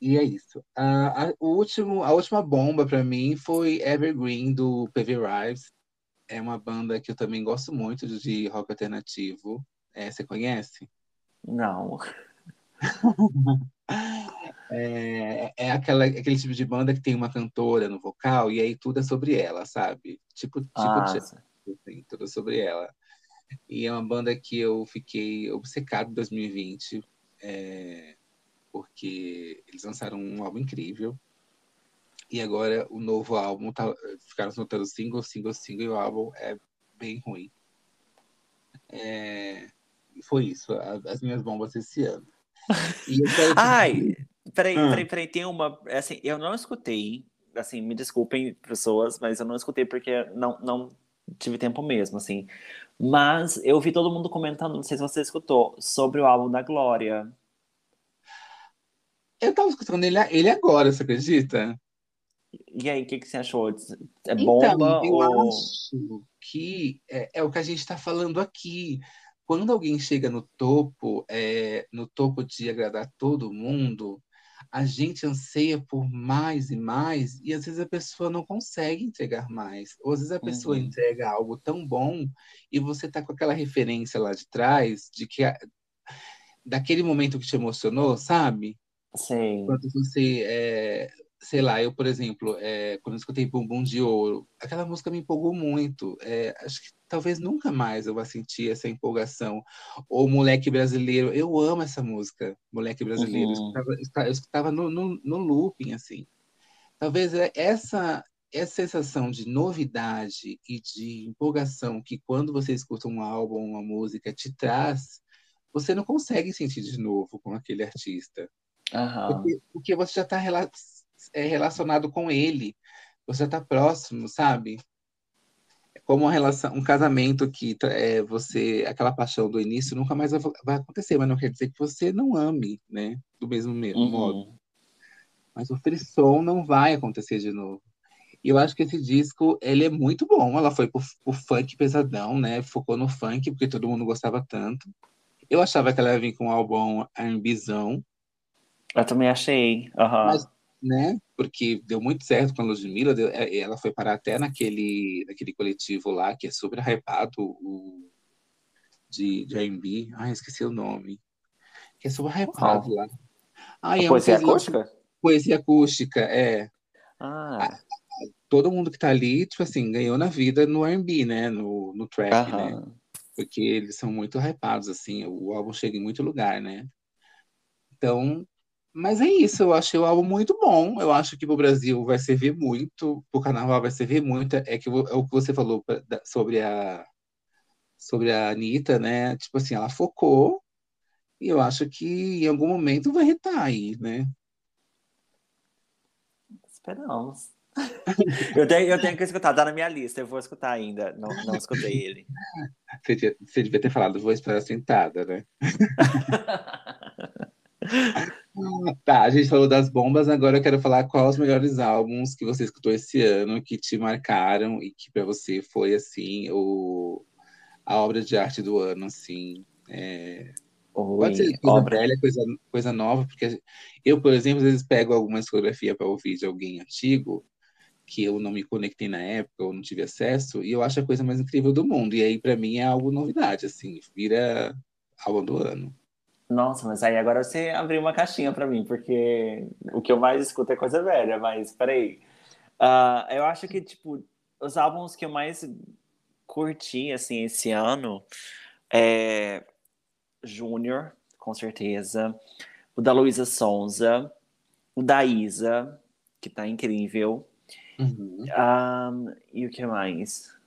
E é isso. A, a, o último, a última bomba para mim foi Evergreen do PV Rives é uma banda que eu também gosto muito de rock alternativo. É, você conhece? Não. é, é aquela, aquele tipo de banda que tem uma cantora no vocal e aí tudo é sobre ela, sabe? Tipo, tipo ah, assim, tudo sobre ela. E é uma banda que eu fiquei obcecado em 2020, é, porque eles lançaram um álbum incrível. E agora o novo álbum tá, ficaram soltando single, single, single e o álbum é bem ruim. É, foi isso, as minhas bombas esse ano. Ai, peraí, ah. peraí, peraí, tem uma. Assim, eu não escutei, assim, me desculpem, pessoas, mas eu não escutei porque não, não tive tempo mesmo, assim. Mas eu vi todo mundo comentando, não sei se você escutou, sobre o álbum da Glória. Eu tava escutando ele, ele agora, você acredita? E aí, o que, que você achou? É bomba então, eu ou... acho que é, é o que a gente está falando aqui. Quando alguém chega no topo, é, no topo de agradar todo mundo, a gente anseia por mais e mais, e às vezes a pessoa não consegue entregar mais. Ou às vezes a pessoa uhum. entrega algo tão bom e você está com aquela referência lá de trás, de que a, daquele momento que te emocionou, sabe? Sim. Quando você é, sei lá, eu, por exemplo, é, quando eu escutei Bumbum de Ouro, aquela música me empolgou muito. É, acho que talvez nunca mais eu vá sentir essa empolgação. Ou Moleque Brasileiro, eu amo essa música, Moleque Brasileiro. Uhum. Eu escutava, eu escutava no, no, no, looping, assim. Talvez é essa, essa sensação de novidade e de empolgação que quando você escuta um álbum, uma música, te traz, você não consegue sentir de novo com aquele artista. Uhum. Porque, porque, você já está é relacionado com ele, você está próximo, sabe? É como uma relação, um casamento que é, você, aquela paixão do início nunca mais vai, acontecer, mas não quer dizer que você não ame, né? Do mesmo uhum. modo. Mas o frisson não vai acontecer de novo. E eu acho que esse disco, ele é muito bom. Ela foi pro, pro funk pesadão, né? Focou no funk, porque todo mundo gostava tanto. Eu achava que ela ia vir com um álbum R&Bzão. Eu também achei. Uhum. Mas né? Porque deu muito certo com a Ludmilla, deu, é, ela foi parar até naquele, naquele coletivo lá que é super hypado, o de, de R&B, ai, esqueci o nome, que é super hypado lá. Ai, é poesia acústica? Poesia acústica, é. Ah. Todo mundo que tá ali, tipo assim, ganhou na vida no R&B, né? No, no trap, né? Porque eles são muito hypados, assim, o álbum chega em muito lugar, né? Então, mas é isso, eu achei o álbum muito bom. Eu acho que pro Brasil vai servir muito, pro carnaval vai servir muito. É, que, é o que você falou sobre a, sobre a Anitta, né? Tipo assim, ela focou, e eu acho que em algum momento vai retar aí, né? Esperamos. eu, tenho, eu tenho que escutar, tá na minha lista, eu vou escutar ainda. Não, não escutei ele. Você, você devia ter falado, vou esperar sentada, né? Tá, a gente falou das bombas, agora eu quero falar quais os melhores álbuns que você escutou esse ano, que te marcaram e que para você foi, assim, o, a obra de arte do ano, assim. É... Oi, Pode ser coisa obra... velha, coisa, coisa nova, porque eu, por exemplo, às vezes pego alguma discografia para ouvir de alguém antigo, que eu não me conectei na época, ou não tive acesso, e eu acho a coisa mais incrível do mundo. E aí, para mim, é algo novidade, assim, vira álbum do ano. Nossa, mas aí agora você abriu uma caixinha para mim, porque o que eu mais escuto é coisa velha, mas peraí. Uh, eu acho que, tipo, os álbuns que eu mais curti, assim, esse ano é Júnior, com certeza, o da Luísa Sonza, o da Isa, que tá incrível, uhum. um, ah, e o que mais?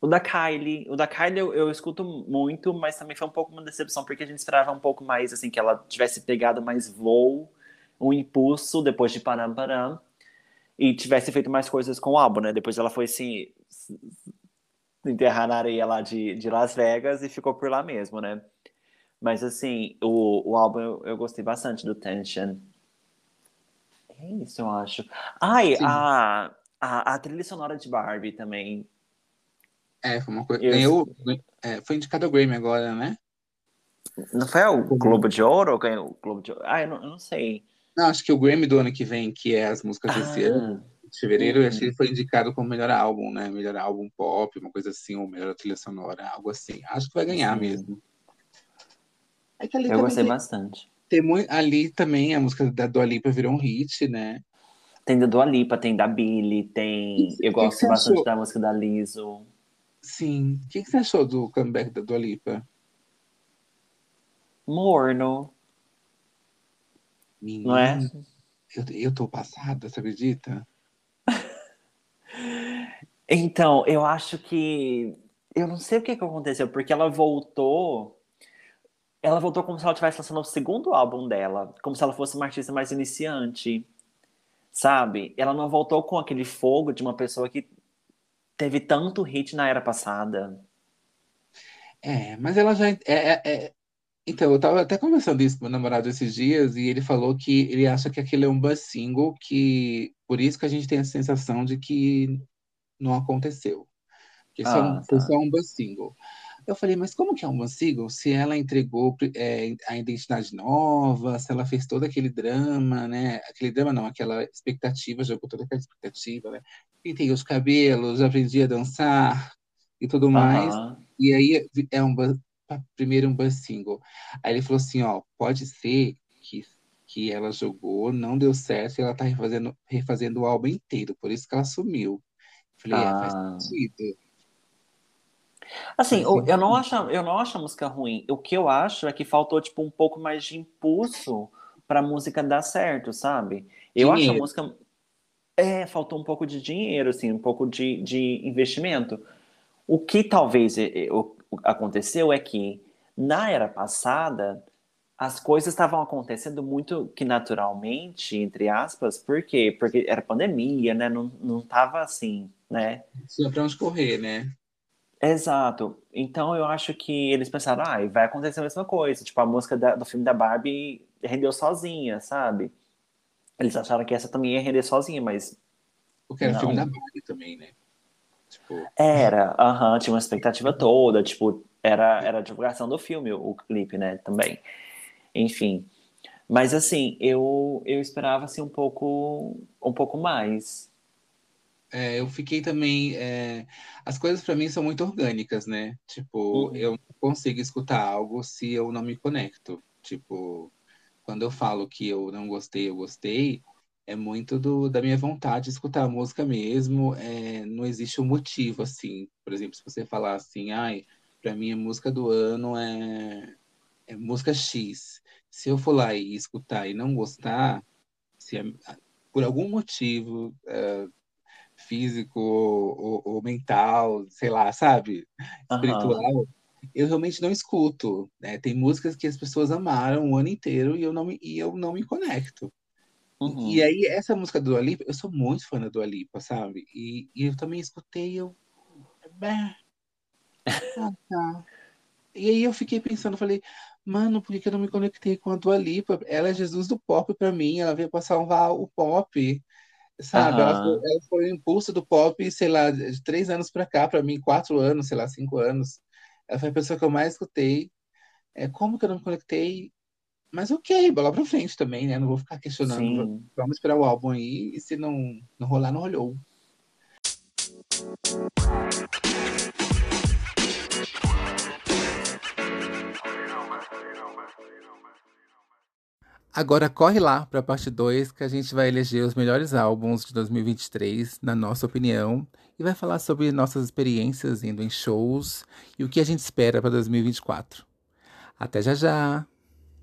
O da Kylie, o da Kylie eu, eu, escuto muito, mas também foi um pouco uma decepção, porque a gente esperava um pouco mais, assim, que ela tivesse pegado mais voo, um impulso depois de Param Param, e tivesse feito mais coisas com o álbum, né? Depois ela foi, assim, enterrar na areia lá de, de Las Vegas e ficou por lá mesmo, né? Mas, assim, o, o álbum eu, eu gostei bastante do Tension. É isso, eu acho. Ai, a, a, a trilha sonora de Barbie também é, foi uma coisa. Ganhou, é, foi indicado ao Grammy agora, né? Não foi o Globo de Ouro ou ganhou o Globo de Ouro? Ah, eu não, eu não, sei. Não, acho que o Grammy do ano que vem, que é as músicas ah, desse ano, de fevereiro, acho que ele foi indicado como melhor álbum, né? Melhor álbum pop, uma coisa assim, ou melhor trilha sonora, algo assim. Acho que vai ganhar sim. mesmo. É que ali eu gostei tem, bastante. Tem muito, ali também a música da Dua Lipa virou um hit, né? Tem da Dua Lipa, tem da Billy, tem. eu gosto bastante achou? da música da Lizzo. Sim. O que, que você achou do comeback da Dua Lipa? Morno. Menina, Não é? Eu, eu tô passada, você acredita? então, eu acho que. Eu não sei o que, que aconteceu, porque ela voltou. Ela voltou como se ela estivesse lançando o segundo álbum dela, como se ela fosse uma artista mais iniciante. Sabe? Ela não voltou com aquele fogo de uma pessoa que teve tanto hit na era passada. É, mas ela já. É, é, é... Então, eu tava até conversando isso com meu namorado esses dias e ele falou que ele acha que aquele é um buzz single, que por isso que a gente tem a sensação de que não aconteceu. Que ah, só, tá. foi só um buzz single. Eu falei, mas como que é um single? Se ela entregou é, a identidade nova, se ela fez todo aquele drama, né? Aquele drama não, aquela expectativa, jogou toda aquela expectativa, né? Pintei os cabelos, aprendi a dançar e tudo mais. E aí é um primeiro um buzz single. Aí ele falou assim, ó, pode ser que que ela jogou, não deu certo e ela tá refazendo, refazendo o álbum inteiro, por isso que ela sumiu. Falei, ah. é, faz ah. sentido. Assim, eu, eu, não acho, eu não acho a música ruim. O que eu acho é que faltou, tipo, um pouco mais de impulso pra música dar certo, sabe? Eu dinheiro. acho a música. É, faltou um pouco de dinheiro, assim, um pouco de, de investimento. O que talvez aconteceu é que, na era passada, as coisas estavam acontecendo muito que naturalmente, entre aspas, por quê? Porque era pandemia, né? Não, não tava assim, né? Pra onde correr, né? Exato. Então eu acho que eles pensaram, ah, vai acontecer a mesma coisa. Tipo, a música da, do filme da Barbie rendeu sozinha, sabe? Eles acharam que essa também ia render sozinha, mas. Porque era o filme da Barbie também, né? Tipo... Era, aham, tinha uma expectativa toda, tipo, era, era a divulgação do filme, o clipe, né, também. Enfim. Mas assim, eu, eu esperava assim um pouco um pouco mais. É, eu fiquei também. É... As coisas para mim são muito orgânicas, né? Tipo, uhum. eu não consigo escutar algo se eu não me conecto. Tipo, quando eu falo que eu não gostei, eu gostei, é muito do, da minha vontade de escutar a música mesmo. É, não existe um motivo, assim. Por exemplo, se você falar assim, ai, para mim a música do ano é, é música X. Se eu for lá e escutar e não gostar, se por algum motivo. É, físico ou, ou, mental, sei lá, sabe? Espiritual, uhum. eu realmente não escuto. Né? Tem músicas que as pessoas amaram o ano inteiro e eu não me, e eu não me conecto. Uhum. E aí, essa música do Alipa, eu sou muito fã da Dua Lipa, sabe? E, e eu também escutei, eu. Ah, tá. E aí eu fiquei pensando, falei, mano, por que eu não me conectei com a Dua Lipa? Ela é Jesus do pop para mim, ela veio passar o pop. Sabe? Ela, foi, ela foi o impulso do pop, sei lá, de três anos para cá, para mim, quatro anos, sei lá, cinco anos. Ela foi a pessoa que eu mais escutei. É, como que eu não me conectei? Mas ok, bola pra frente também, né? Não vou ficar questionando. Sim. Vamos esperar o álbum aí, e se não, não rolar, não rolou. Agora corre lá para a parte 2 que a gente vai eleger os melhores álbuns de 2023, na nossa opinião, e vai falar sobre nossas experiências indo em shows e o que a gente espera para 2024. Até já já!